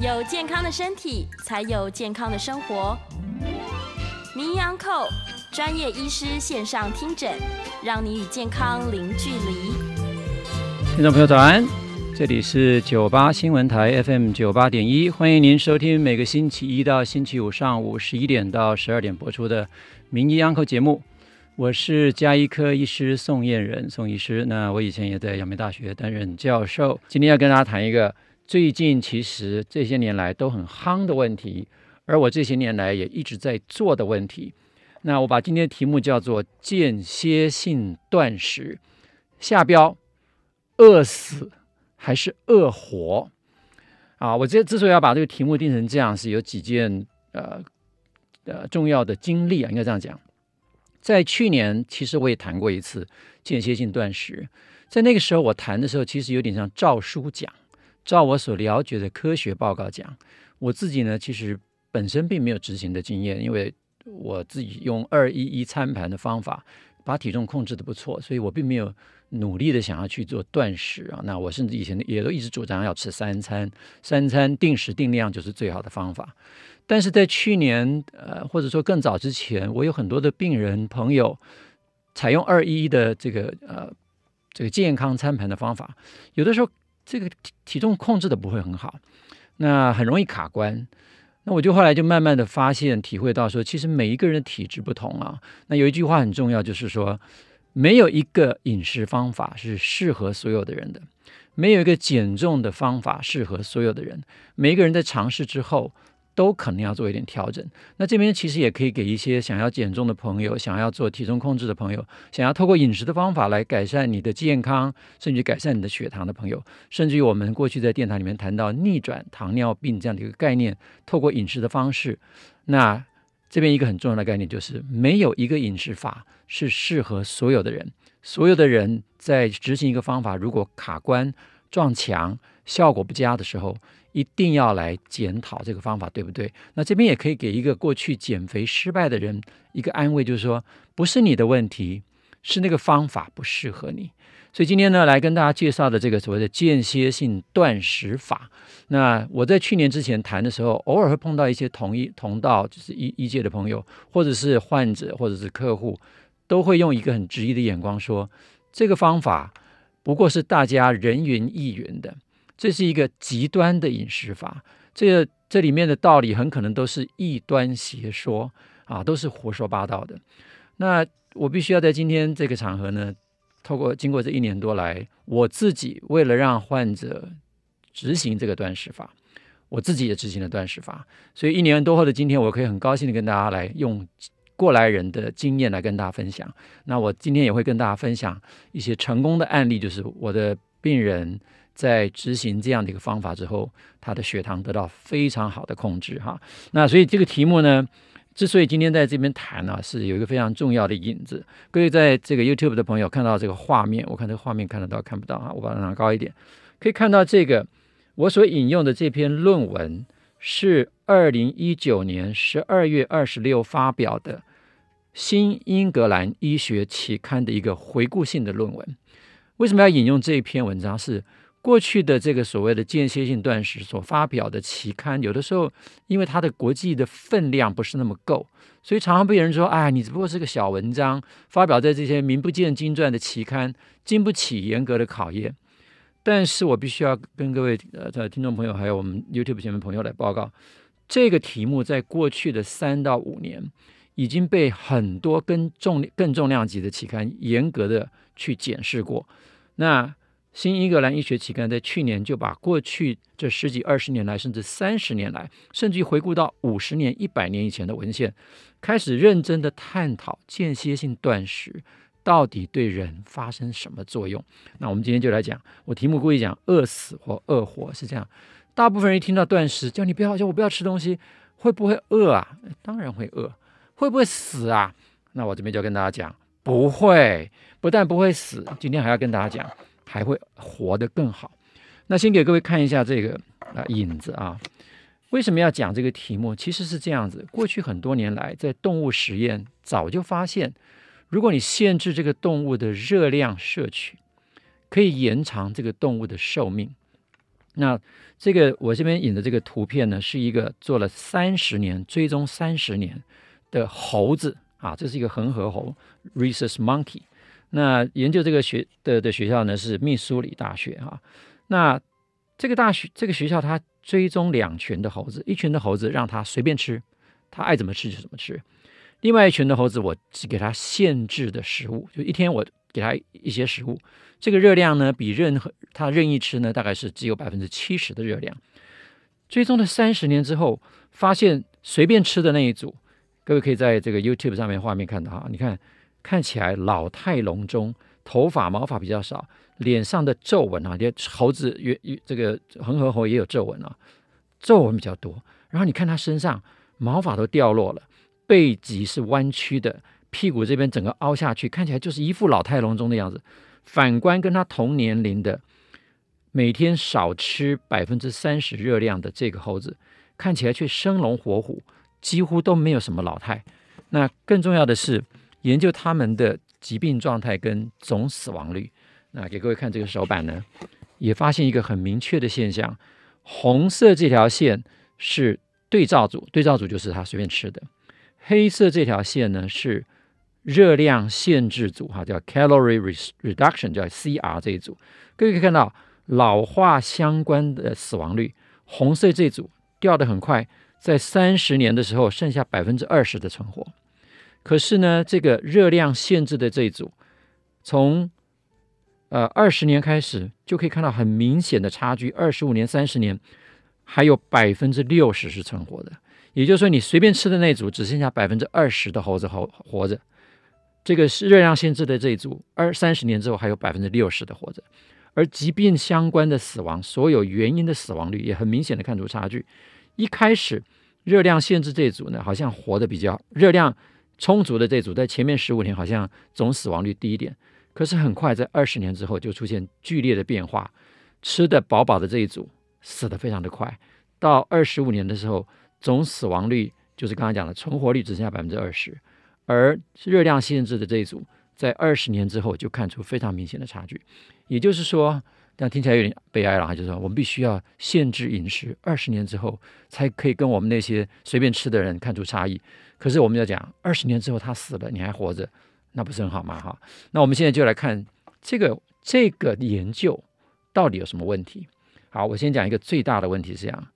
有健康的身体，才有健康的生活。名医安扣专业医师线上听诊，让你与健康零距离。听众朋友早安，这里是九八新闻台 FM 九八点一，欢迎您收听每个星期一到星期五上午十一点到十二点播出的名医安扣节目。我是家医科医师宋燕人，宋医师。那我以前也在阳明大学担任教授。今天要跟大家谈一个最近其实这些年来都很夯的问题，而我这些年来也一直在做的问题。那我把今天的题目叫做间歇性断食，下标饿死还是饿活？啊，我这之所以要把这个题目定成这样，是有几件呃呃重要的经历啊，应该这样讲。在去年，其实我也谈过一次间歇性断食。在那个时候，我谈的时候，其实有点像赵书讲，照我所了解的科学报告讲。我自己呢，其实本身并没有执行的经验，因为我自己用二一一餐盘的方法把体重控制的不错，所以我并没有努力的想要去做断食啊。那我甚至以前也都一直主张要吃三餐，三餐定时定量就是最好的方法。但是在去年，呃，或者说更早之前，我有很多的病人朋友采用二一一的这个呃这个健康餐盘的方法，有的时候这个体体重控制的不会很好，那很容易卡关。那我就后来就慢慢的发现、体会到说，其实每一个人的体质不同啊。那有一句话很重要，就是说，没有一个饮食方法是适合所有的人的，没有一个减重的方法适合所有的人。每一个人在尝试之后，都可能要做一点调整。那这边其实也可以给一些想要减重的朋友、想要做体重控制的朋友、想要透过饮食的方法来改善你的健康，甚至改善你的血糖的朋友，甚至于我们过去在电台里面谈到逆转糖尿病这样的一个概念，透过饮食的方式。那这边一个很重要的概念就是，没有一个饮食法是适合所有的人。所有的人在执行一个方法，如果卡关、撞墙、效果不佳的时候，一定要来检讨这个方法对不对？那这边也可以给一个过去减肥失败的人一个安慰，就是说不是你的问题，是那个方法不适合你。所以今天呢，来跟大家介绍的这个所谓的间歇性断食法。那我在去年之前谈的时候，偶尔会碰到一些同一同道，就是医医界的朋友，或者是患者，或者是客户，都会用一个很质疑的眼光说，这个方法不过是大家人云亦云的。这是一个极端的饮食法，这这里面的道理很可能都是异端邪说啊，都是胡说八道的。那我必须要在今天这个场合呢，透过经过这一年多来，我自己为了让患者执行这个断食法，我自己也执行了断食法，所以一年多后的今天，我可以很高兴的跟大家来用过来人的经验来跟大家分享。那我今天也会跟大家分享一些成功的案例，就是我的病人。在执行这样的一个方法之后，他的血糖得到非常好的控制哈。那所以这个题目呢，之所以今天在这边谈呢，是有一个非常重要的引子。各位在这个 YouTube 的朋友看到这个画面，我看这个画面看得到看不到哈？我把它拿高一点，可以看到这个我所引用的这篇论文是二零一九年十二月二十六发表的《新英格兰医学期刊》的一个回顾性的论文。为什么要引用这一篇文章？是过去的这个所谓的间歇性断食所发表的期刊，有的时候因为它的国际的分量不是那么够，所以常常被人说：“哎，你只不过是个小文章，发表在这些名不见经传的期刊，经不起严格的考验。”但是我必须要跟各位呃听众朋友，还有我们 YouTube 前面朋友来报告，这个题目在过去的三到五年已经被很多更重更重量级的期刊严格的去检视过。那新英格兰医学期刊在去年就把过去这十几二十年来，甚至三十年来，甚至于回顾到五十年、一百年以前的文献，开始认真的探讨间歇性断食到底对人发生什么作用。那我们今天就来讲，我题目故意讲饿死或饿活是这样。大部分人一听到断食，叫你不要叫我不要吃东西，会不会饿啊？当然会饿。会不会死啊？那我这边就要跟大家讲，不会，不但不会死，今天还要跟大家讲。还会活得更好。那先给各位看一下这个啊引子啊，为什么要讲这个题目？其实是这样子：过去很多年来，在动物实验早就发现，如果你限制这个动物的热量摄取，可以延长这个动物的寿命。那这个我这边引的这个图片呢，是一个做了三十年追踪三十年的猴子啊，这是一个恒河猴 （Rhesus monkey）。那研究这个学的的学校呢是密苏里大学哈、啊。那这个大学这个学校它追踪两群的猴子，一群的猴子让它随便吃，它爱怎么吃就怎么吃；另外一群的猴子我只给它限制的食物，就一天我给它一些食物。这个热量呢，比任何它任意吃呢，大概是只有百分之七十的热量。追踪了三十年之后，发现随便吃的那一组，各位可以在这个 YouTube 上面画面看到哈，你看看起来老态龙钟，头发毛发比较少，脸上的皱纹啊，连猴子也这个恒河猴也有皱纹啊，皱纹比较多。然后你看它身上毛发都掉落了，背脊是弯曲的，屁股这边整个凹下去，看起来就是一副老态龙钟的样子。反观跟他同年龄的，每天少吃百分之三十热量的这个猴子，看起来却生龙活虎，几乎都没有什么老态。那更重要的是，研究他们的疾病状态跟总死亡率。那给各位看这个手板呢，也发现一个很明确的现象：红色这条线是对照组，对照组就是他随便吃的；黑色这条线呢是。热量限制组哈，叫 calorie reduction，叫 CR 这一组，各位可以看到老化相关的死亡率，红色这组掉得很快，在三十年的时候剩下百分之二十的存活。可是呢，这个热量限制的这一组，从呃二十年开始就可以看到很明显的差距，二十五年、三十年还有百分之六十是存活的。也就是说，你随便吃的那组只剩下百分之二十的猴子活活着。这个是热量限制的这一组，二三十年之后还有百分之六十的活着，而疾病相关的死亡，所有原因的死亡率也很明显的看出差距。一开始热量限制这一组呢，好像活得比较热量充足的这组，在前面十五年好像总死亡率低一点，可是很快在二十年之后就出现剧烈的变化，吃得饱饱的这一组死得非常的快，到二十五年的时候，总死亡率就是刚才讲的存活率只剩下百分之二十。而热量限制的这一组，在二十年之后就看出非常明显的差距。也就是说，这样听起来有点悲哀了，就是说我们必须要限制饮食，二十年之后才可以跟我们那些随便吃的人看出差异。可是我们要讲，二十年之后他死了，你还活着，那不是很好吗？哈，那我们现在就来看这个这个研究到底有什么问题。好，我先讲一个最大的问题是这样：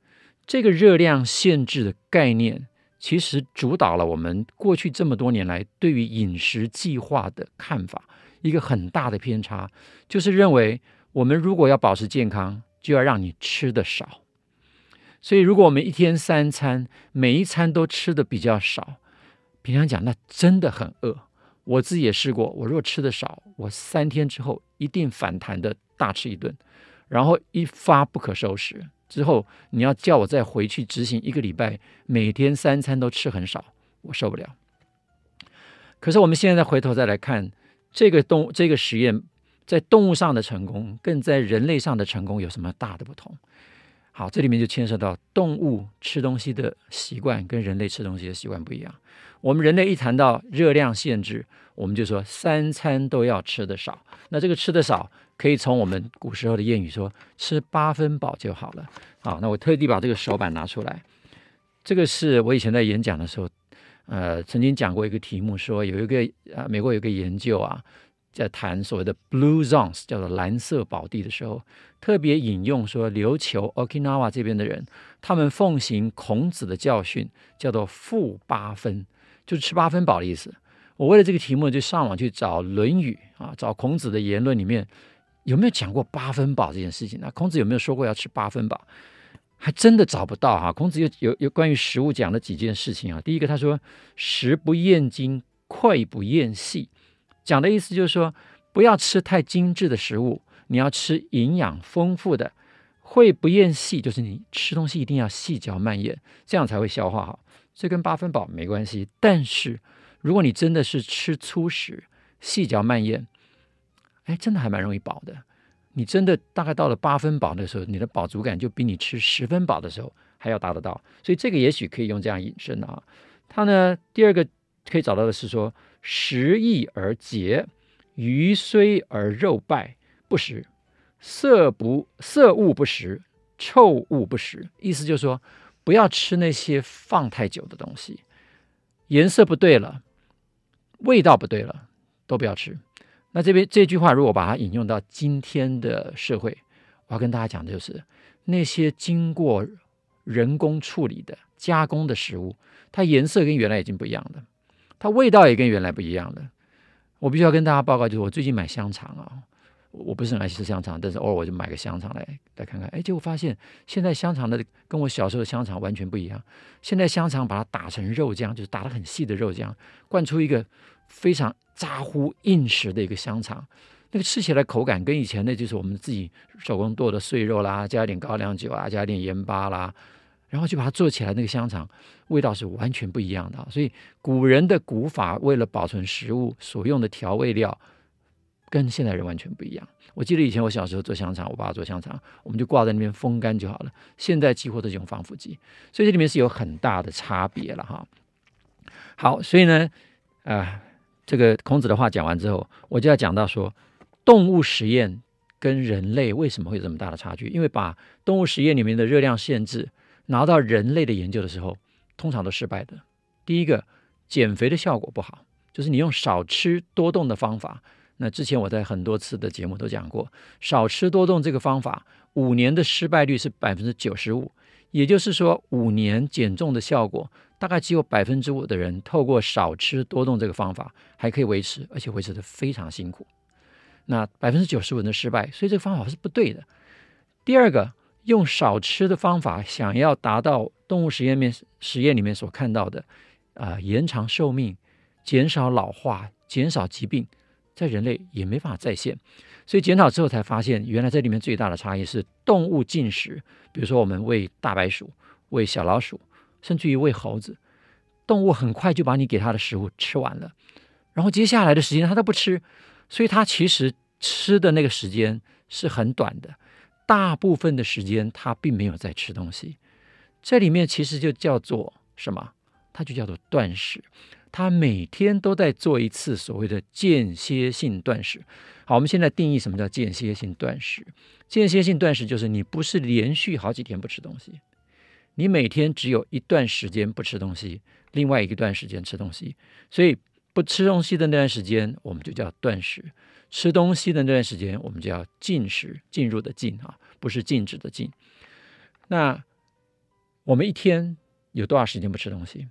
这个热量限制的概念。其实主导了我们过去这么多年来对于饮食计划的看法，一个很大的偏差，就是认为我们如果要保持健康，就要让你吃得少。所以，如果我们一天三餐，每一餐都吃得比较少，平常讲，那真的很饿。我自己也试过，我如果吃得少，我三天之后一定反弹的大吃一顿，然后一发不可收拾。之后你要叫我再回去执行一个礼拜，每天三餐都吃很少，我受不了。可是我们现在回头再来看这个动物这个实验，在动物上的成功，跟在人类上的成功有什么大的不同？好，这里面就牵涉到动物吃东西的习惯跟人类吃东西的习惯不一样。我们人类一谈到热量限制，我们就说三餐都要吃得少。那这个吃得少，可以从我们古时候的谚语说“吃八分饱就好了”。好，那我特地把这个手板拿出来。这个是我以前在演讲的时候，呃，曾经讲过一个题目，说有一个呃，美国有一个研究啊，在谈所谓的 Blue Zones，叫做蓝色宝地的时候，特别引用说琉球 Okinawa 这边的人，他们奉行孔子的教训，叫做“腹八分”，就是吃八分饱的意思。我为了这个题目，就上网去找《论语》啊，找孔子的言论里面有没有讲过八分饱这件事情。那孔子有没有说过要吃八分饱？还真的找不到哈。孔子有有有关于食物讲了几件事情啊。第一个，他说“食不厌精，脍不厌细”，讲的意思就是说，不要吃太精致的食物，你要吃营养丰富的。会不厌细，就是你吃东西一定要细嚼慢咽，这样才会消化好。这跟八分饱没关系，但是。如果你真的是吃粗食、细嚼慢咽，哎，真的还蛮容易饱的。你真的大概到了八分饱的时候，你的饱足感就比你吃十分饱的时候还要达得到。所以这个也许可以用这样引申啊。它呢，第二个可以找到的是说：食易而洁，鱼虽而肉败不食，色不色物不食，臭物不食，意思就是说，不要吃那些放太久的东西，颜色不对了，味道不对了，都不要吃。那这边这句话，如果把它引用到今天的社会，我要跟大家讲的就是，那些经过人工处理的加工的食物，它颜色跟原来已经不一样了，它味道也跟原来不一样了。我必须要跟大家报告，就是我最近买香肠啊，我不是很爱吃香肠，但是偶尔我就买个香肠来来看看，哎，结果发现现在香肠的跟我小时候的香肠完全不一样。现在香肠把它打成肉酱，就是打得很细的肉酱，灌出一个非常扎呼硬实的一个香肠，那个吃起来口感跟以前那就是我们自己手工剁的碎肉啦，加一点高粱酒啊，加一点盐巴啦，然后就把它做起来，那个香肠味道是完全不一样的。所以古人的古法为了保存食物所用的调味料，跟现代人完全不一样。我记得以前我小时候做香肠，我爸做香肠，我们就挂在那边风干就好了。现在几乎都是用防腐剂，所以这里面是有很大的差别了哈。好，所以呢，啊、呃。这个孔子的话讲完之后，我就要讲到说，动物实验跟人类为什么会有这么大的差距？因为把动物实验里面的热量限制拿到人类的研究的时候，通常都失败的。第一个，减肥的效果不好，就是你用少吃多动的方法。那之前我在很多次的节目都讲过，少吃多动这个方法，五年的失败率是百分之九十五，也就是说，五年减重的效果。大概只有百分之五的人透过少吃多动这个方法还可以维持，而且维持得非常辛苦。那百分之九十五人的失败，所以这个方法是不对的。第二个，用少吃的方法想要达到动物实验面实验里面所看到的啊、呃、延长寿命、减少老化、减少疾病，在人类也没法再现。所以检讨之后才发现，原来这里面最大的差异是动物进食，比如说我们喂大白鼠、喂小老鼠。甚至于喂猴子，动物很快就把你给它的食物吃完了，然后接下来的时间它都不吃，所以它其实吃的那个时间是很短的，大部分的时间它并没有在吃东西。这里面其实就叫做什么？它就叫做断食，他每天都在做一次所谓的间歇性断食。好，我们现在定义什么叫间歇性断食？间歇性断食就是你不是连续好几天不吃东西。你每天只有一段时间不吃东西，另外一个段时间吃东西，所以不吃东西的那段时间我们就叫断食，吃东西的那段时间我们叫禁食，进入的禁啊，不是禁止的禁。那我们一天有多少时间不吃东西？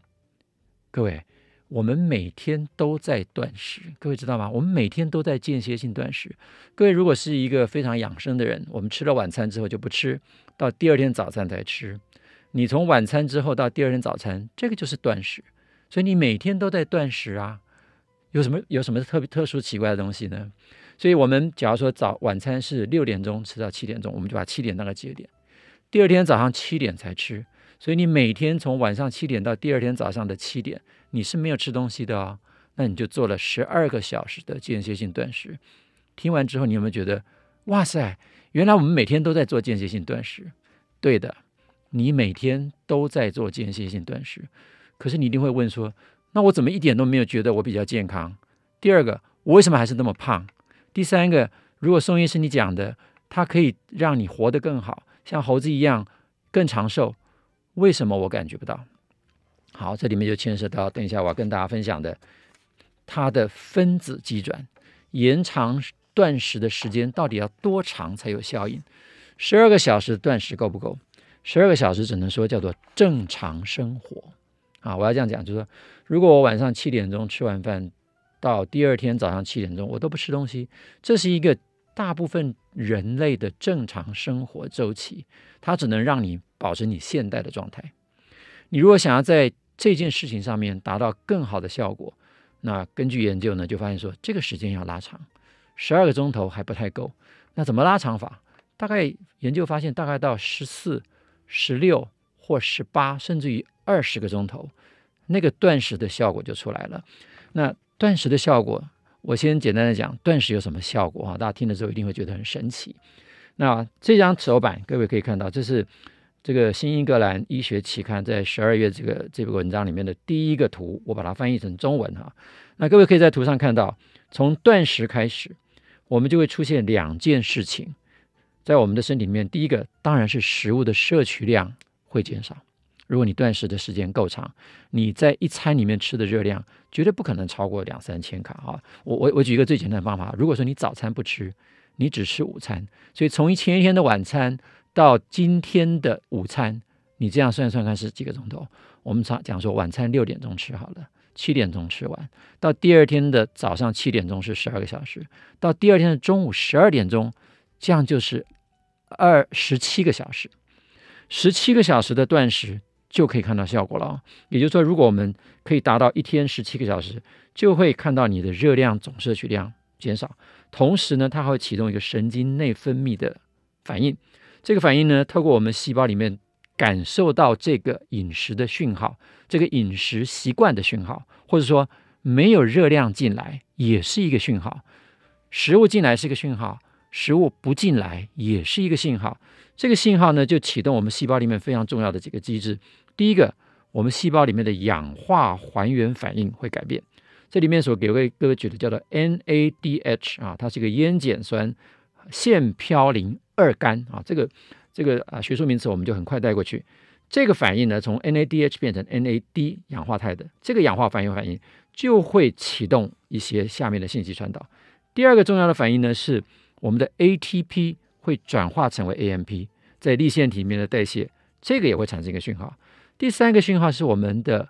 各位，我们每天都在断食，各位知道吗？我们每天都在间歇性断食。各位如果是一个非常养生的人，我们吃了晚餐之后就不吃，到第二天早餐才吃。你从晚餐之后到第二天早餐，这个就是断食，所以你每天都在断食啊。有什么有什么特别特殊奇怪的东西呢？所以我们假如说早晚餐是六点钟吃到七点钟，我们就把七点当个节点。第二天早上七点才吃，所以你每天从晚上七点到第二天早上的七点，你是没有吃东西的哦。那你就做了十二个小时的间歇性断食。听完之后，你有没有觉得，哇塞，原来我们每天都在做间歇性断食？对的。你每天都在做间歇性断食，可是你一定会问说：那我怎么一点都没有觉得我比较健康？第二个，我为什么还是那么胖？第三个，如果宋医师你讲的，它可以让你活得更好，像猴子一样更长寿，为什么我感觉不到？好，这里面就牵涉到等一下我要跟大家分享的，它的分子机转，延长断食的时间到底要多长才有效应？十二个小时断食够不够？十二个小时只能说叫做正常生活啊！我要这样讲，就是说，如果我晚上七点钟吃完饭，到第二天早上七点钟我都不吃东西，这是一个大部分人类的正常生活周期，它只能让你保持你现代的状态。你如果想要在这件事情上面达到更好的效果，那根据研究呢，就发现说这个时间要拉长，十二个钟头还不太够。那怎么拉长法？大概研究发现，大概到十四。十六或十八，甚至于二十个钟头，那个断食的效果就出来了。那断食的效果，我先简单的讲，断食有什么效果啊？大家听了之后一定会觉得很神奇。那这张手板，各位可以看到，这是这个《新英格兰医学期刊》在十二月这个这个文章里面的第一个图，我把它翻译成中文哈。那各位可以在图上看到，从断食开始，我们就会出现两件事情。在我们的身体里面，第一个当然是食物的摄取量会减少。如果你断食的时间够长，你在一餐里面吃的热量绝对不可能超过两三千卡啊！我我我举一个最简单的方法，如果说你早餐不吃，你只吃午餐，所以从前一天的晚餐到今天的午餐，你这样算算看是几个钟头？我们常讲说晚餐六点钟吃好了，七点钟吃完，到第二天的早上七点钟是十二个小时，到第二天的中午十二点钟，这样就是二十七个小时，十七个小时的断食。就可以看到效果了。也就是说，如果我们可以达到一天十七个小时，就会看到你的热量总摄取量减少。同时呢，它还会启动一个神经内分泌的反应。这个反应呢，透过我们细胞里面感受到这个饮食的讯号，这个饮食习惯的讯号，或者说没有热量进来也是一个讯号。食物进来是一个讯号，食物不进来也是一个信号。这个信号呢，就启动我们细胞里面非常重要的几个机制。第一个，我们细胞里面的氧化还原反应会改变。这里面所给位各位举的叫做 NADH 啊，它是一个烟碱酸腺嘌呤二苷啊，这个这个啊学术名词我们就很快带过去。这个反应呢，从 NADH 变成 NAD 氧化态的这个氧化还原反应，就会启动一些下面的信息传导。第二个重要的反应呢，是我们的 ATP 会转化成为 AMP，在粒线体里面的代谢，这个也会产生一个讯号。第三个讯号是我们的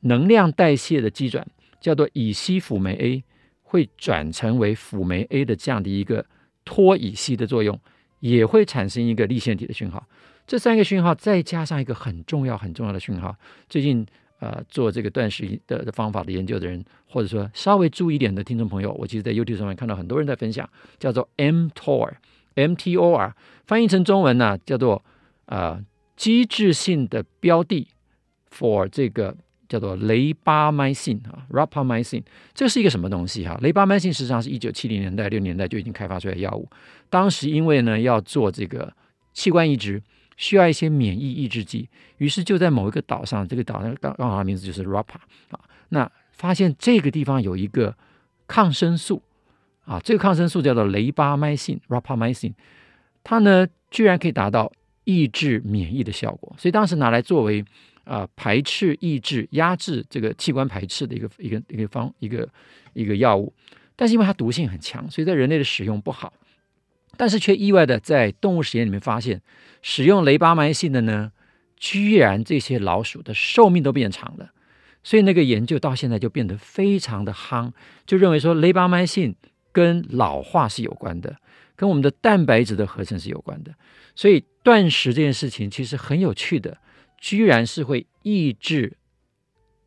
能量代谢的基转，叫做乙烯辅酶 A，会转成为辅酶 A 的这样的一个脱乙烯的作用，也会产生一个立腺体的讯号。这三个讯号再加上一个很重要很重要的讯号，最近呃做这个断食的方法的研究的人，或者说稍微注意一点的听众朋友，我其实在 YouTube 上面看到很多人在分享，叫做 mTOR，mTOR 翻译成中文呢、叫做呃。机制性的标的 for 这个叫做雷巴麦辛啊，rapamycin，这是一个什么东西哈？雷巴麦辛实际上是一九七零年代、六年代就已经开发出来的药物。当时因为呢要做这个器官移植，需要一些免疫抑制剂，于是就在某一个岛上，这个岛上刚刚好名字就是 Rapa 啊，那发现这个地方有一个抗生素啊，这个抗生素叫做雷巴麦辛 rapamycin，它呢居然可以达到。抑制免疫的效果，所以当时拿来作为啊、呃、排斥、抑制、压制这个器官排斥的一个一个一个方一个一个药物。但是因为它毒性很强，所以在人类的使用不好。但是却意外的在动物实验里面发现，使用雷巴麦辛的呢，居然这些老鼠的寿命都变长了。所以那个研究到现在就变得非常的夯，就认为说雷巴麦辛跟老化是有关的，跟我们的蛋白质的合成是有关的。所以断食这件事情其实很有趣的，居然是会抑制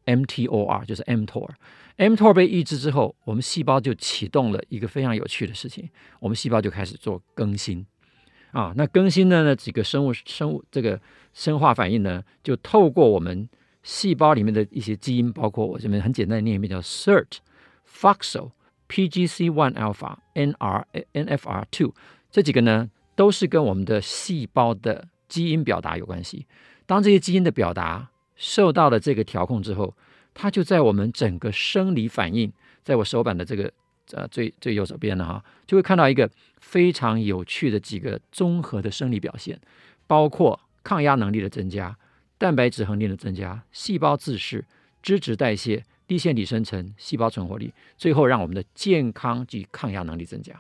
mTOR，就是 mTOR。mTOR 被抑制之后，我们细胞就启动了一个非常有趣的事情，我们细胞就开始做更新啊。那更新的呢几个生物生物这个生化反应呢，就透过我们细胞里面的一些基因，包括我这边很简单的念一遍叫 SIRT、FOXO、PGC one alpha, N R, N F R two，这几个呢。都是跟我们的细胞的基因表达有关系。当这些基因的表达受到了这个调控之后，它就在我们整个生理反应，在我手板的这个呃最最右手边呢哈，就会看到一个非常有趣的几个综合的生理表现，包括抗压能力的增加、蛋白质恒定的增加、细胞自噬、脂质代谢、低线体生成、细胞存活率，最后让我们的健康及抗压能力增加。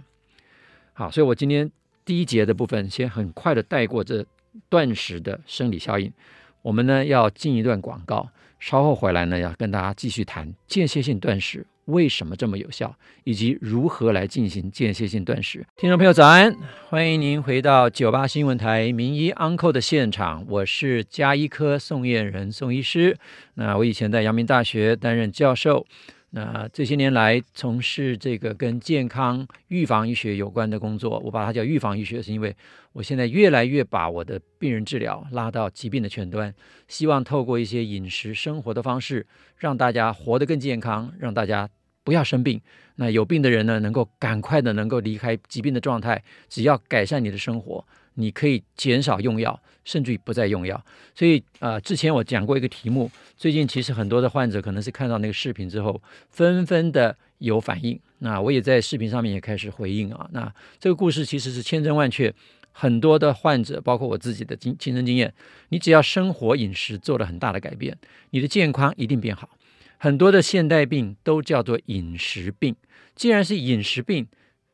好，所以我今天。第一节的部分，先很快的带过这断食的生理效应。我们呢要进一段广告，稍后回来呢要跟大家继续谈间歇性断食为什么这么有效，以及如何来进行间歇性断食。听众朋友早安，欢迎您回到九八新闻台名医 Uncle 的现场，我是加医科宋燕仁宋医师。那我以前在阳明大学担任教授。那这些年来从事这个跟健康预防医学有关的工作，我把它叫预防医学，是因为我现在越来越把我的病人治疗拉到疾病的前端，希望透过一些饮食生活的方式，让大家活得更健康，让大家不要生病。那有病的人呢，能够赶快的能够离开疾病的状态，只要改善你的生活。你可以减少用药，甚至于不再用药。所以，呃，之前我讲过一个题目，最近其实很多的患者可能是看到那个视频之后，纷纷的有反应。那我也在视频上面也开始回应啊。那这个故事其实是千真万确，很多的患者，包括我自己的经亲身经验，你只要生活饮食做了很大的改变，你的健康一定变好。很多的现代病都叫做饮食病，既然是饮食病，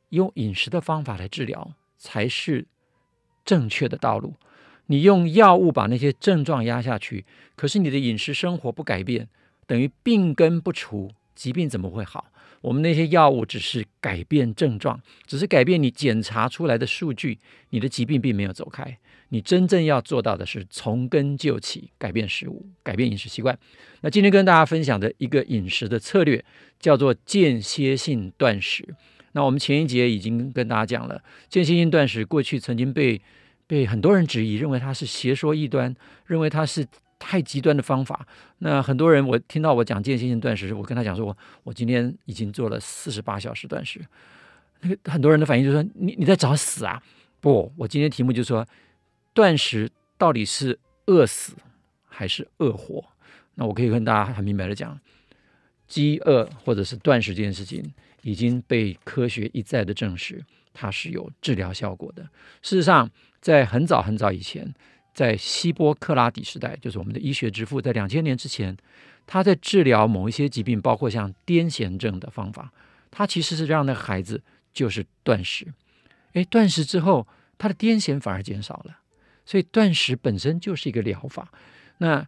用饮食的方法来治疗才是正确的道路。你用药物把那些症状压下去，可是你的饮食生活不改变，等于病根不除，疾病怎么会好？我们那些药物只是改变症状，只是改变你检查出来的数据，你的疾病并没有走开。你真正要做到的是从根救起，改变食物，改变饮食习惯。那今天跟大家分享的一个饮食的策略叫做间歇性断食。那我们前一节已经跟大家讲了，间歇性断食过去曾经被被很多人质疑，认为它是邪说异端，认为它是。太极端的方法，那很多人我听到我讲间歇性断食，我跟他讲说，我我今天已经做了四十八小时断食，那个很多人的反应就是说，你你在找死啊？不，我今天题目就说，断食到底是饿死还是饿活？那我可以跟大家很明白的讲，饥饿或者是断食这件事情已经被科学一再的证实，它是有治疗效果的。事实上，在很早很早以前。在希波克拉底时代，就是我们的医学之父，在两千年之前，他在治疗某一些疾病，包括像癫痫症的方法，他其实是让那孩子就是断食。诶，断食之后，他的癫痫反而减少了。所以断食本身就是一个疗法。那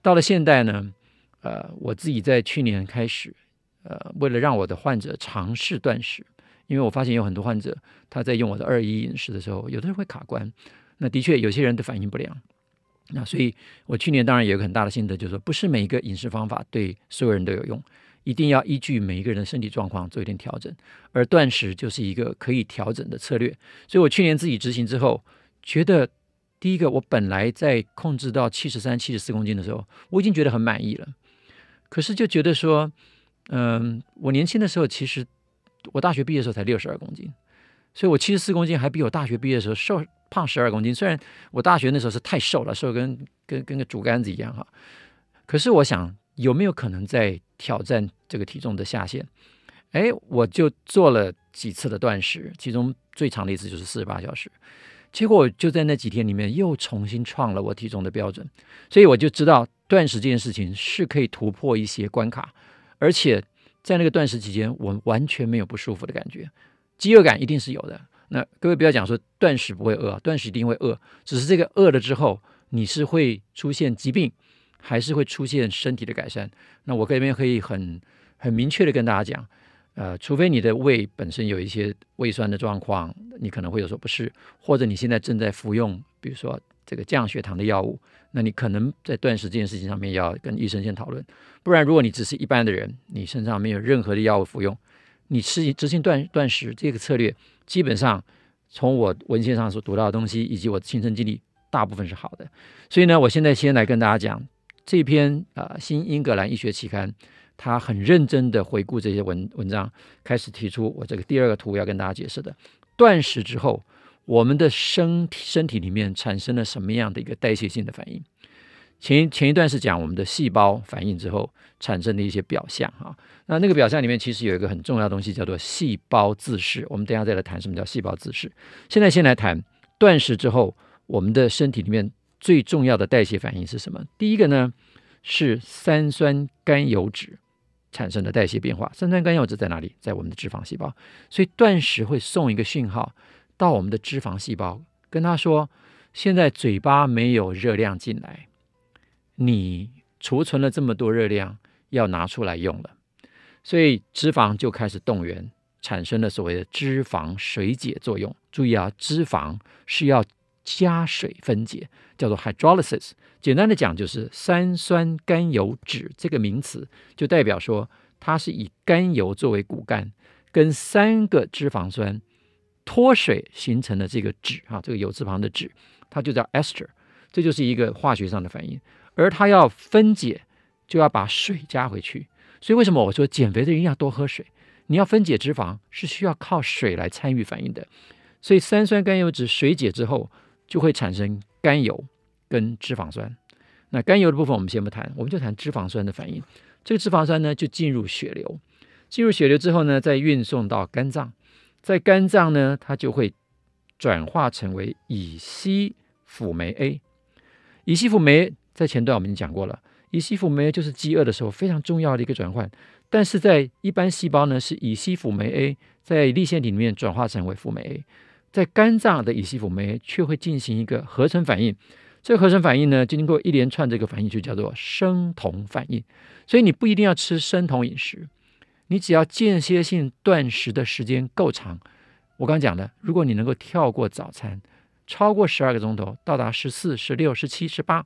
到了现代呢？呃，我自己在去年开始，呃，为了让我的患者尝试断食，因为我发现有很多患者他在用我的二一饮食的时候，有的人会卡关。那的确有些人的反应不良，那所以我去年当然有一个很大的心得，就是说不是每一个饮食方法对所有人都有用，一定要依据每一个人的身体状况做一点调整，而断食就是一个可以调整的策略。所以我去年自己执行之后，觉得第一个我本来在控制到七十三、七十四公斤的时候，我已经觉得很满意了，可是就觉得说，嗯，我年轻的时候其实我大学毕业的时候才六十二公斤，所以我七十四公斤还比我大学毕业的时候瘦。胖十二公斤，虽然我大学那时候是太瘦了，瘦跟跟跟个竹竿子一样哈，可是我想有没有可能在挑战这个体重的下限？哎，我就做了几次的断食，其中最长的一次就是四十八小时，结果就在那几天里面又重新创了我体重的标准，所以我就知道断食这件事情是可以突破一些关卡，而且在那个断食期间，我完全没有不舒服的感觉，饥饿感一定是有的。那各位不要讲说断食不会饿，断食一定会饿，只是这个饿了之后，你是会出现疾病，还是会出现身体的改善？那我这边可以很很明确的跟大家讲，呃，除非你的胃本身有一些胃酸的状况，你可能会有所不适，或者你现在正在服用，比如说这个降血糖的药物，那你可能在断食这件事情上面要跟医生先讨论。不然，如果你只是一般的人，你身上没有任何的药物服用，你吃执行断断食这个策略。基本上，从我文献上所读到的东西，以及我的亲身经历，大部分是好的。所以呢，我现在先来跟大家讲这篇啊、《新英格兰医学期刊》，他很认真的回顾这些文文章，开始提出我这个第二个图要跟大家解释的：断食之后，我们的身体身体里面产生了什么样的一个代谢性的反应？前前一段是讲我们的细胞反应之后产生的一些表象哈，那那个表象里面其实有一个很重要的东西叫做细胞自噬。我们等下再来谈什么叫细胞自噬。现在先来谈断食之后我们的身体里面最重要的代谢反应是什么？第一个呢是三酸甘油脂产生的代谢变化。三酸甘油酯在哪里？在我们的脂肪细胞。所以断食会送一个讯号到我们的脂肪细胞，跟他说：现在嘴巴没有热量进来。你储存了这么多热量，要拿出来用了，所以脂肪就开始动员，产生了所谓的脂肪水解作用。注意啊，脂肪是要加水分解，叫做 hydrolysis。简单的讲，就是三酸甘油酯这个名词，就代表说它是以甘油作为骨干，跟三个脂肪酸脱水形成的这个酯啊，这个有字旁的酯，它就叫 ester。这就是一个化学上的反应。而它要分解，就要把水加回去。所以为什么我说减肥的人要多喝水？你要分解脂肪是需要靠水来参与反应的。所以三酸甘油酯水解之后，就会产生甘油跟脂肪酸。那甘油的部分我们先不谈，我们就谈脂肪酸的反应。这个脂肪酸呢，就进入血流，进入血流之后呢，再运送到肝脏，在肝脏呢，它就会转化成为乙烯辅酶 A。乙烯辅酶在前段我们已经讲过了，乙烯辅酶就是饥饿的时候非常重要的一个转换。但是在一般细胞呢，是乙烯辅酶 A 在粒线体里面转化成为辅酶 A，在肝脏的乙烯辅酶 A 却会进行一个合成反应。这个合成反应呢，经过一连串这个反应就叫做生酮反应。所以你不一定要吃生酮饮食，你只要间歇性断食的时间够长。我刚讲的，如果你能够跳过早餐，超过十二个钟头，到达十四、十六、十七、十八。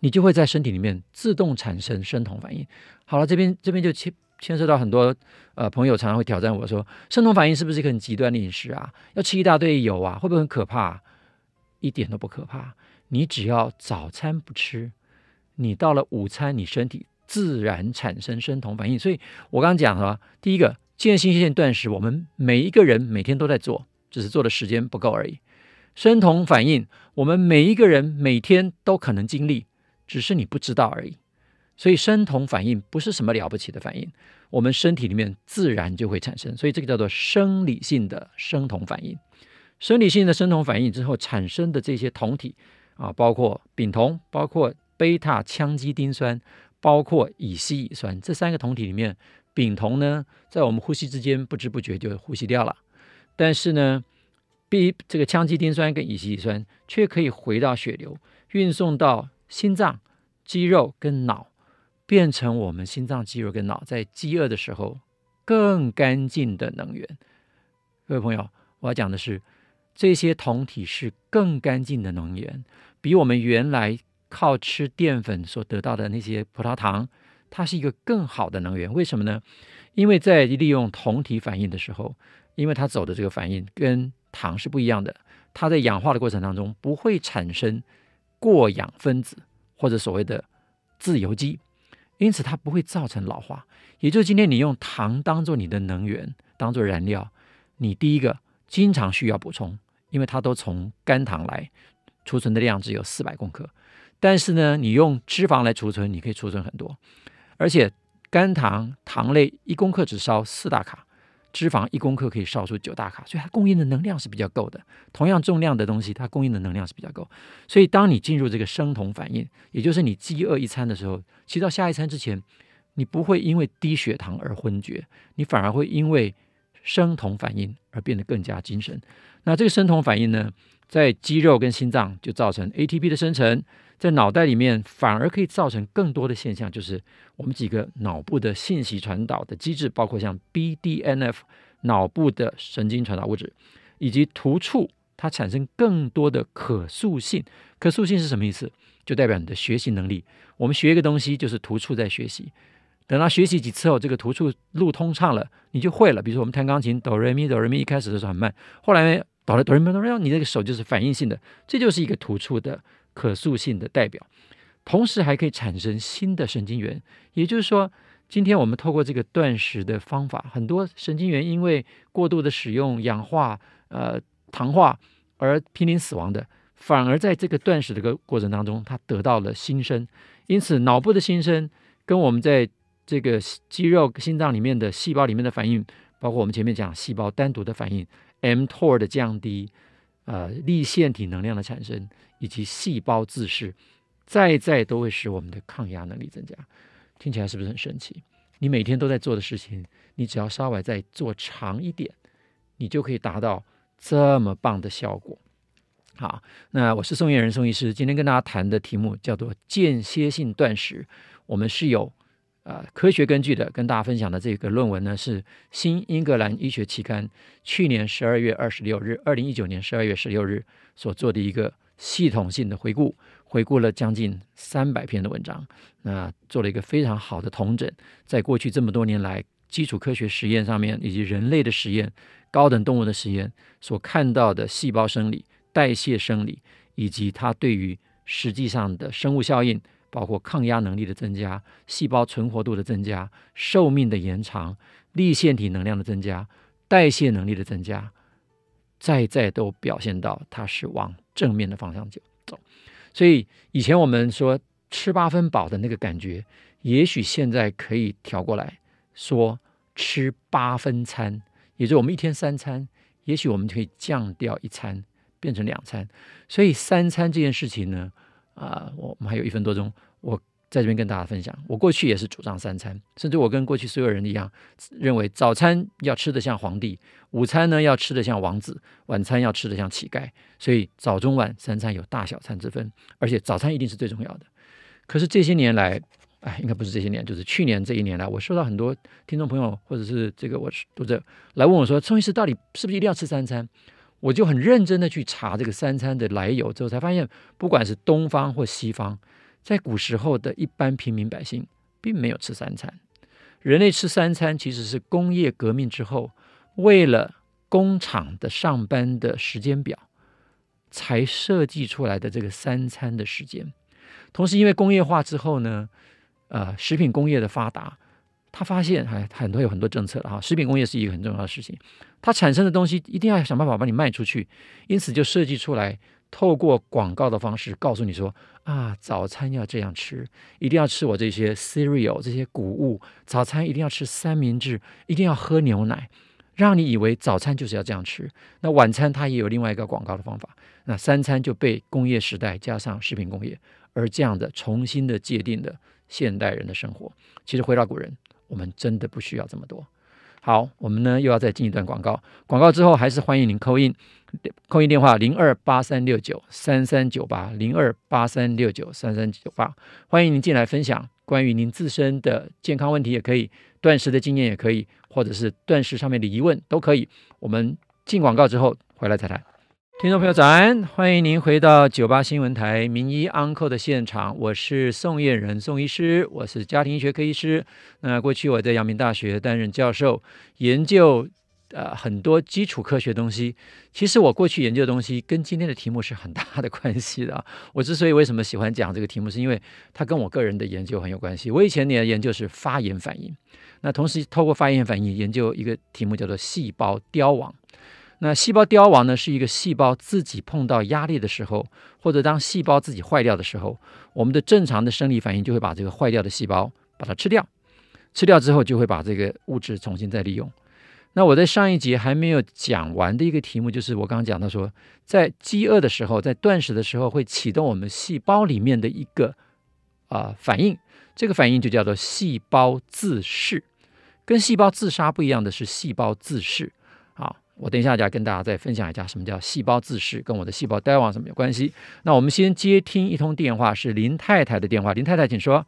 你就会在身体里面自动产生生酮反应。好了，这边这边就牵牵涉到很多呃朋友常常会挑战我说，生酮反应是不是一个很极端的饮食啊？要吃一大堆油啊，会不会很可怕？一点都不可怕。你只要早餐不吃，你到了午餐，你身体自然产生生酮反应。所以我刚刚讲了，第一个间歇性断食，我们每一个人每天都在做，只是做的时间不够而已。生酮反应，我们每一个人每天都可能经历。只是你不知道而已，所以生酮反应不是什么了不起的反应，我们身体里面自然就会产生，所以这个叫做生理性的生酮反应。生理性的生酮反应之后产生的这些酮体啊，包括丙酮，包括贝塔羟基丁酸，包括乙烯乙酸，这三个酮体里面，丙酮呢，在我们呼吸之间不知不觉就呼吸掉了，但是呢，B 这个羟基丁酸跟乙烯乙酸却可以回到血流，运送到。心脏、肌肉跟脑变成我们心脏、肌肉跟脑在饥饿的时候更干净的能源。各位朋友，我要讲的是，这些酮体是更干净的能源，比我们原来靠吃淀粉所得到的那些葡萄糖，它是一个更好的能源。为什么呢？因为在利用酮体反应的时候，因为它走的这个反应跟糖是不一样的，它在氧化的过程当中不会产生。过氧分子或者所谓的自由基，因此它不会造成老化。也就是今天你用糖当做你的能源，当做燃料，你第一个经常需要补充，因为它都从肝糖来，储存的量只有四百公克。但是呢，你用脂肪来储存，你可以储存很多，而且肝糖糖类一公克只烧四大卡。脂肪一公克可以烧出九大卡，所以它供应的能量是比较够的。同样重量的东西，它供应的能量是比较够。所以当你进入这个生酮反应，也就是你饥饿一餐的时候，其实到下一餐之前，你不会因为低血糖而昏厥，你反而会因为生酮反应而变得更加精神。那这个生酮反应呢，在肌肉跟心脏就造成 ATP 的生成。在脑袋里面反而可以造成更多的现象，就是我们几个脑部的信息传导的机制，包括像 BDNF 脑部的神经传导物质，以及突触，它产生更多的可塑性。可塑性是什么意思？就代表你的学习能力。我们学一个东西，就是突触在学习。等到学习几次后，这个突触路通畅了，你就会了。比如说我们弹钢琴，哆来咪哆来咪，一开始的时候很慢，后来哆来哆来咪哆来咪，你这个手就是反应性的，这就是一个突触的。可塑性的代表，同时还可以产生新的神经元。也就是说，今天我们透过这个断食的方法，很多神经元因为过度的使用氧化、呃糖化而濒临死亡的，反而在这个断食的个过程当中，它得到了新生。因此，脑部的新生跟我们在这个肌肉、心脏里面的细胞里面的反应，包括我们前面讲细胞单独的反应，mTOR 的降低。呃，粒线体能量的产生以及细胞自噬，再再都会使我们的抗压能力增加。听起来是不是很神奇？你每天都在做的事情，你只要稍微再做长一点，你就可以达到这么棒的效果。好，那我是宋晏仁宋医师，今天跟大家谈的题目叫做间歇性断食。我们是有。呃，科学根据的跟大家分享的这个论文呢，是《新英格兰医学期刊》去年十二月二十六日，二零一九年十二月十六日所做的一个系统性的回顾，回顾了将近三百篇的文章，那做了一个非常好的统整，在过去这么多年来，基础科学实验上面，以及人类的实验、高等动物的实验所看到的细胞生理、代谢生理，以及它对于实际上的生物效应。包括抗压能力的增加、细胞存活度的增加、寿命的延长、粒腺体能量的增加、代谢能力的增加，再再都表现到它是往正面的方向走。走，所以以前我们说吃八分饱的那个感觉，也许现在可以调过来说吃八分餐，也就是我们一天三餐也许我们可以降掉一餐，变成两餐。所以三餐这件事情呢，啊、我们还有一分多钟，我在这边跟大家分享。我过去也是主张三餐，甚至我跟过去所有人一样，认为早餐要吃得像皇帝，午餐呢要吃得像王子，晚餐要吃得像乞丐。所以早中晚三餐有大小餐之分，而且早餐一定是最重要的。可是这些年来，哎，应该不是这些年，就是去年这一年来，我收到很多听众朋友或者是这个我读者来问我说：“宋医师到底是不是一定要吃三餐？”我就很认真的去查这个三餐的来由，之后才发现，不管是东方或西方，在古时候的一般平民百姓并没有吃三餐。人类吃三餐其实是工业革命之后，为了工厂的上班的时间表，才设计出来的这个三餐的时间。同时，因为工业化之后呢，呃，食品工业的发达，他发现还很多有很多政策了哈。食品工业是一个很重要的事情，它产生的东西一定要想办法把你卖出去，因此就设计出来，透过广告的方式告诉你说啊，早餐要这样吃，一定要吃我这些 cereal 这些谷物，早餐一定要吃三明治，一定要喝牛奶，让你以为早餐就是要这样吃。那晚餐它也有另外一个广告的方法，那三餐就被工业时代加上食品工业。而这样的重新的界定的现代人的生活，其实回到古人，我们真的不需要这么多。好，我们呢又要再进一段广告，广告之后还是欢迎您扣印，扣印电话零二八三六九三三九八零二八三六九三三九八，欢迎您进来分享关于您自身的健康问题，也可以断食的经验，也可以，或者是断食上面的疑问都可以。我们进广告之后回来再谈。听众朋友，早安！欢迎您回到九八新闻台名医 Uncle 的现场，我是宋晏仁宋医师，我是家庭医学科医师。那过去我在阳明大学担任教授，研究呃很多基础科学东西。其实我过去研究的东西跟今天的题目是很大的关系的。我之所以为什么喜欢讲这个题目，是因为它跟我个人的研究很有关系。我以前的研究是发炎反应，那同时透过发炎反应研究一个题目叫做细胞凋亡。那细胞凋亡呢，是一个细胞自己碰到压力的时候，或者当细胞自己坏掉的时候，我们的正常的生理反应就会把这个坏掉的细胞把它吃掉，吃掉之后就会把这个物质重新再利用。那我在上一节还没有讲完的一个题目，就是我刚刚讲到说，在饥饿的时候，在断食的时候，会启动我们细胞里面的一个啊、反应，这个反应就叫做细胞自噬。跟细胞自杀不一样的是细胞自噬啊。我等一下就要跟大家再分享一下什么叫细胞自噬，跟我的细胞凋亡什么有关系。那我们先接听一通电话，是林太太的电话。林太太，请说。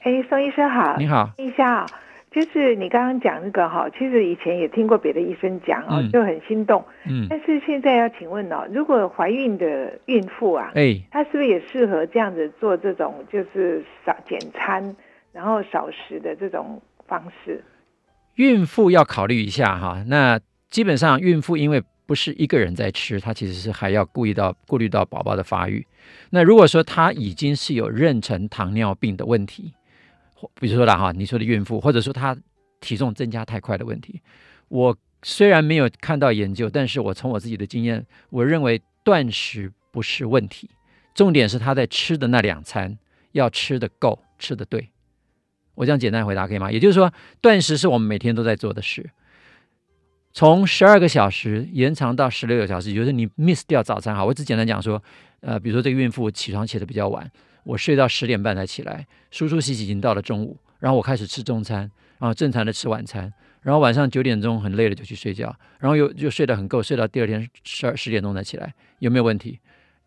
哎，宋医生好。你好。问一下，就是你刚刚讲那个哈，其实以前也听过别的医生讲哦，嗯、就很心动。嗯。但是现在要请问哦，如果怀孕的孕妇啊，哎，她是不是也适合这样子做这种就是少减餐，然后少食的这种方式？孕妇要考虑一下哈，那。基本上，孕妇因为不是一个人在吃，她其实是还要顾虑到顾虑到宝宝的发育。那如果说她已经是有妊娠糖尿病的问题，比如说啦哈，你说的孕妇，或者说她体重增加太快的问题，我虽然没有看到研究，但是我从我自己的经验，我认为断食不是问题，重点是她在吃的那两餐要吃得够，吃得对。我这样简单回答可以吗？也就是说，断食是我们每天都在做的事。从十二个小时延长到十六个小时，就是你 miss 掉早餐。好，我只简单讲说，呃，比如说这个孕妇起床起得比较晚，我睡到十点半才起来，梳梳洗洗已经到了中午，然后我开始吃中餐，然后正常的吃晚餐，然后晚上九点钟很累了就去睡觉，然后又就睡得很够，睡到第二天十二十点钟才起来，有没有问题？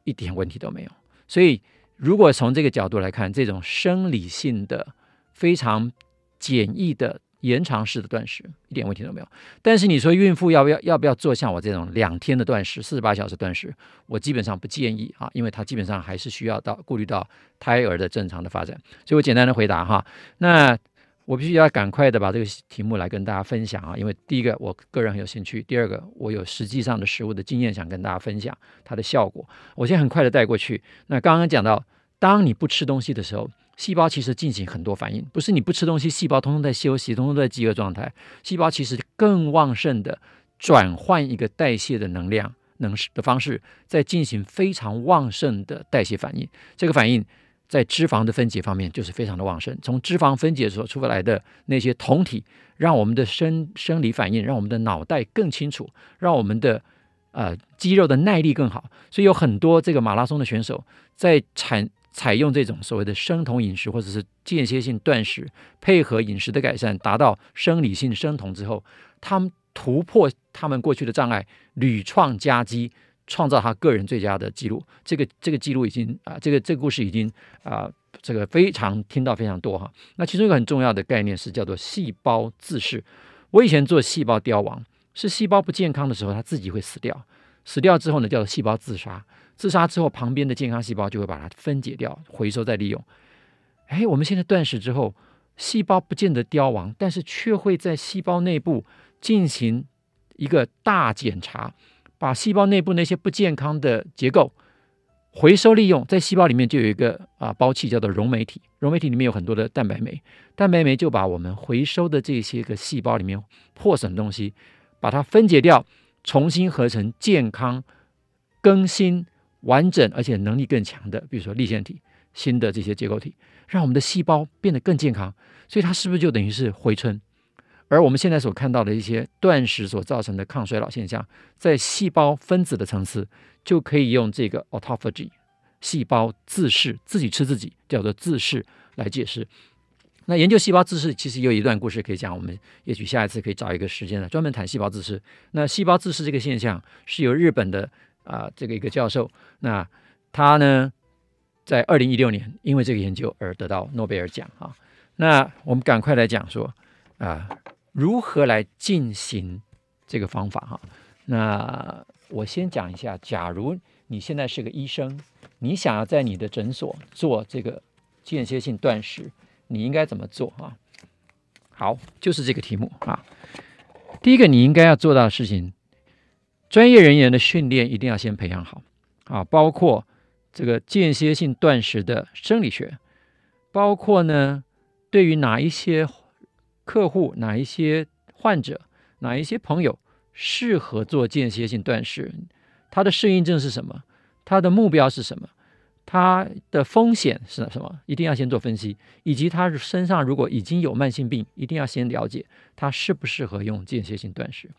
一点问题都没有。所以如果从这个角度来看，这种生理性的非常简易的。延长式的断食一点问题都没有，但是你说孕妇要不要要不要做像我这种两天的断食，四十八小时断食？我基本上不建议啊，因为它基本上还是需要到顾虑到胎儿的正常的发展。所以我简单的回答哈，那我必须要赶快的把这个题目来跟大家分享啊，因为第一个我个人很有兴趣，第二个我有实际上的食物的经验想跟大家分享它的效果。我先很快的带过去。那刚刚讲到，当你不吃东西的时候。细胞其实进行很多反应，不是你不吃东西，细胞通通在休息，通通在饥饿状态。细胞其实更旺盛的转换一个代谢的能量能的方式，在进行非常旺盛的代谢反应。这个反应在脂肪的分解方面就是非常的旺盛。从脂肪分解所出来的那些酮体，让我们的生生理反应，让我们的脑袋更清楚，让我们的呃肌肉的耐力更好。所以有很多这个马拉松的选手在产采用这种所谓的生酮饮食或者是间歇性断食，配合饮食的改善，达到生理性生酮之后，他们突破他们过去的障碍，屡创佳绩。创造他个人最佳的记录，这个这个记录已经啊，这个这个故事已经啊，这个非常听到非常多哈。那其中一个很重要的概念是叫做细胞自噬。我以前做细胞凋亡，是细胞不健康的时候，它自己会死掉，死掉之后呢，叫做细胞自杀。自杀之后，旁边的健康细胞就会把它分解掉，回收再利用。哎，我们现在断食之后，细胞不见得凋亡，但是却会在细胞内部进行一个大检查。把细胞内部那些不健康的结构回收利用，在细胞里面就有一个啊包器叫做溶酶体，溶酶体里面有很多的蛋白酶，蛋白酶就把我们回收的这些个细胞里面破损的东西，把它分解掉，重新合成健康、更新、完整而且能力更强的，比如说立腺体、新的这些结构体，让我们的细胞变得更健康。所以它是不是就等于是回春？而我们现在所看到的一些断食所造成的抗衰老现象，在细胞分子的层次，就可以用这个 autophagy 细胞自噬，自己吃自己，叫做自噬来解释。那研究细胞自噬其实有一段故事可以讲，我们也许下一次可以找一个时间来专门谈细胞自噬。那细胞自噬这个现象是由日本的啊、这个一个教授，那他呢在二零一六年因为这个研究而得到诺贝尔奖啊。那我们赶快来讲说啊。如何来进行这个方法哈？那我先讲一下，假如你现在是个医生，你想要在你的诊所做这个间歇性断食，你应该怎么做啊？好，就是这个题目啊。第一个你应该要做到的事情，专业人员的训练一定要先培养好啊，包括这个间歇性断食的生理学，包括呢，对于哪一些。客户哪一些患者，哪一些朋友适合做间歇性断食？他的适应症是什么？他的目标是什么？他的风险是什么？一定要先做分析，以及他身上如果已经有慢性病，一定要先了解他适不适合用间歇性断食。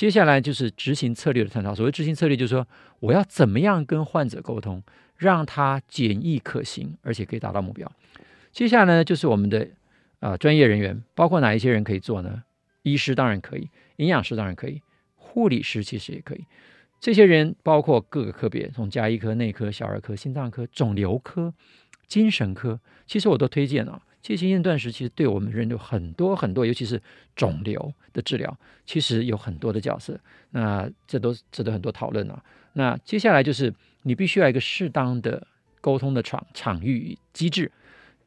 接下来就是执行策略的探讨。所谓执行策略，就是说我要怎么样跟患者沟通，让他简易可行，而且可以达到目标。接下来呢，就是我们的。啊，专业人员包括哪一些人可以做呢？医师当然可以，营养师当然可以，护理师其实也可以。这些人包括各个科别，从家医科、内科、小儿科、心脏科、肿瘤科、精神科，其实我都推荐啊。间歇性断食其实对我们人有很多很多，尤其是肿瘤的治疗，其实有很多的角色。那这都值得很多讨论啊。那接下来就是你必须要一个适当的沟通的场场域机制。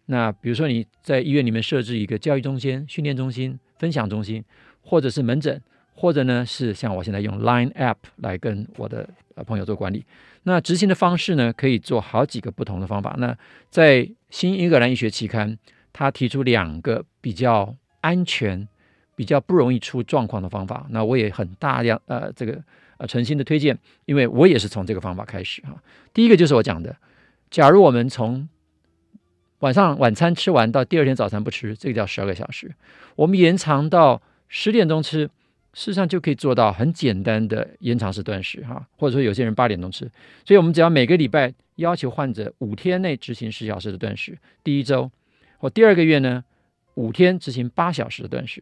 那比如说你在医院里面设置一个教育中心、训练中心、分享中心，或者是门诊，或者呢是像我现在用 Line App 来跟我的呃朋友做管理。那执行的方式呢，可以做好几个不同的方法。那在新英格兰医学期刊，他提出两个比较安全、比较不容易出状况的方法。那我也很大量呃这个呃诚心的推荐，因为我也是从这个方法开始哈。第一个就是我讲的，假如我们从晚上晚餐吃完到第二天早餐不吃，这个叫十二个小时。我们延长到十点钟吃，事实上就可以做到很简单的延长式断食哈。或者说有些人八点钟吃，所以我们只要每个礼拜要求患者五天内执行十小时的断食，第一周或第二个月呢，五天执行八小时的断食，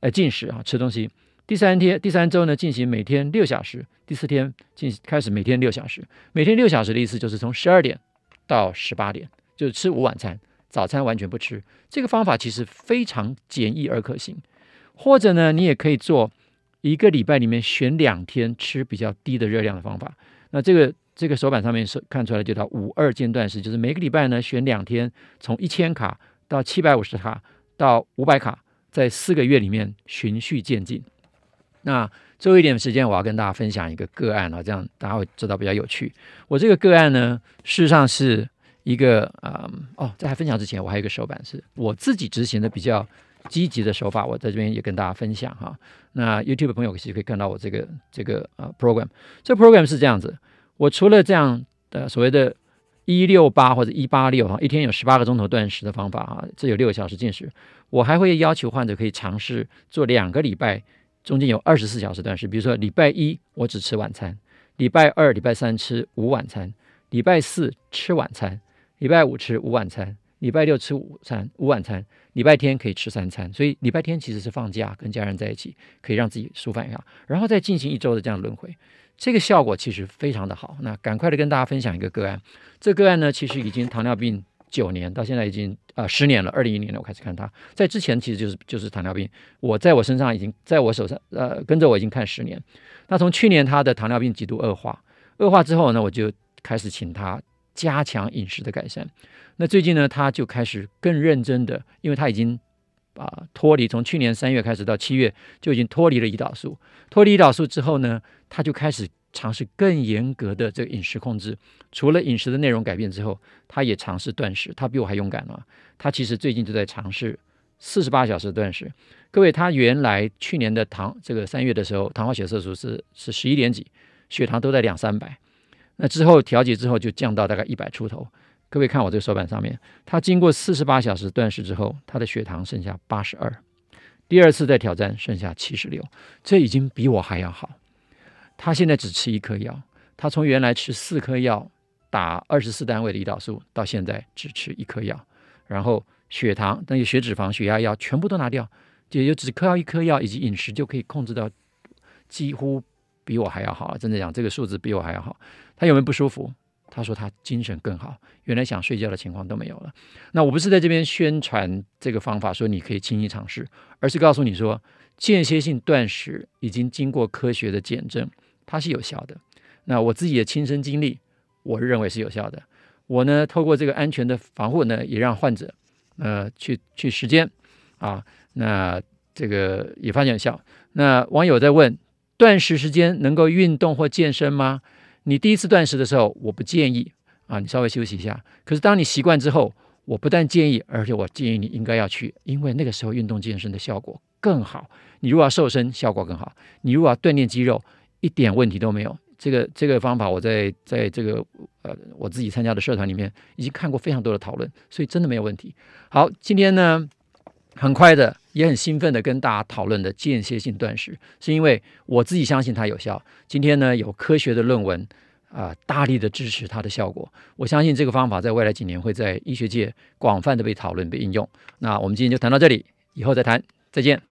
呃进食啊吃东西。第三天第三周呢进行每天六小时，第四天进开始每天六小时，每天六小时的意思就是从十二点到十八点。就是吃午晚餐，早餐完全不吃。这个方法其实非常简易而可行。或者呢，你也可以做一个礼拜里面选两天吃比较低的热量的方法。那这个这个手板上面是看出来就叫五二间断食，就是每个礼拜呢选两天，从一千卡到七百五十卡到五百卡，在四个月里面循序渐进。那最后一点时间，我要跟大家分享一个个案啊，这样大家会知道比较有趣。我这个个案呢，事实上是。一个啊、嗯、哦，在还分享之前，我还有一个手板是我自己执行的比较积极的手法，我在这边也跟大家分享哈。那 YouTube 的朋友其实可以看到我这个这个呃 program，这 program 是这样子，我除了这样的所谓的一六八或者一八六啊，一天有十八个钟头断食的方法啊，这有六个小时进食。我还会要求患者可以尝试做两个礼拜，中间有二十四小时断食。比如说礼拜一我只吃晚餐，礼拜二、礼拜三吃午晚餐，礼拜四吃晚餐，礼拜五吃午晚餐，礼拜六吃午餐、午晚餐，礼拜天可以吃三餐。所以礼拜天其实是放假，跟家人在一起，可以让自己舒缓一下，然后再进行一周的这样轮回。这个效果其实非常的好，那赶快的跟大家分享一个个案。这个案呢，其实已经糖尿病九年，到现在已经呃十年了。二零一零年我开始看他，在之前其实就是就是糖尿病。我在我身上已经在我手上呃跟着我已经看十年。那从去年他的糖尿病极度恶化，恶化之后呢，我就开始请他加强饮食的改善。那最近呢，他就开始更认真的，因为他已经啊脱离，从去年三月开始到七月就已经脱离了胰岛素。脱离胰岛素之后呢，他就开始尝试更严格的这个饮食控制。除了饮食的内容改变之后，他也尝试断食。他比我还勇敢了。他其实最近就在尝试四十八小时断食。各位，他原来去年的糖这个三月的时候，糖化血色素是是十一点几，血糖都在两三百。那之后调节之后就降到大概一百出头。各位看我这个手板上面，他经过四十八小时断食之后，他的血糖剩下八十二。第二次再挑战，剩下七十六，这已经比我还要好。他现在只吃一颗药，他从原来吃四颗药打二十四单位的胰岛素，到现在只吃一颗药，然后血糖、那些血脂肪、血压药全部都拿掉，也就只靠一颗药以及饮食就可以控制到几乎比我还要好。真的讲，这个数字比我还要好。他有没有不舒服？他说他精神更好，原来想睡觉的情况都没有了。那我不是在这边宣传这个方法，说你可以轻易尝试，而是告诉你说，间歇性断食已经经过科学的检证，它是有效的。那我自己的亲身经历，我认为是有效的。我呢，透过这个安全的防护呢，也让患者呃去去实践啊，那这个也发现有效。那网友在问，断食时间能够运动或健身吗？你第一次断食的时候，我不建议啊，你稍微休息一下。可是当你习惯之后，我不但建议，而且我建议你应该要去，因为那个时候运动健身的效果更好。你如果要瘦身，效果更好；你如果要锻炼肌肉，一点问题都没有。这个这个方法，我在在这个呃我自己参加的社团里面已经看过非常多的讨论，所以真的没有问题。好，今天呢，很快的，也很兴奋的跟大家讨论的间歇性断食，是因为我自己相信它有效。今天呢，有科学的论文啊、大力的支持它的效果。我相信这个方法在未来几年会在医学界广泛的被讨论、被应用。那我们今天就谈到这里，以后再谈，再见。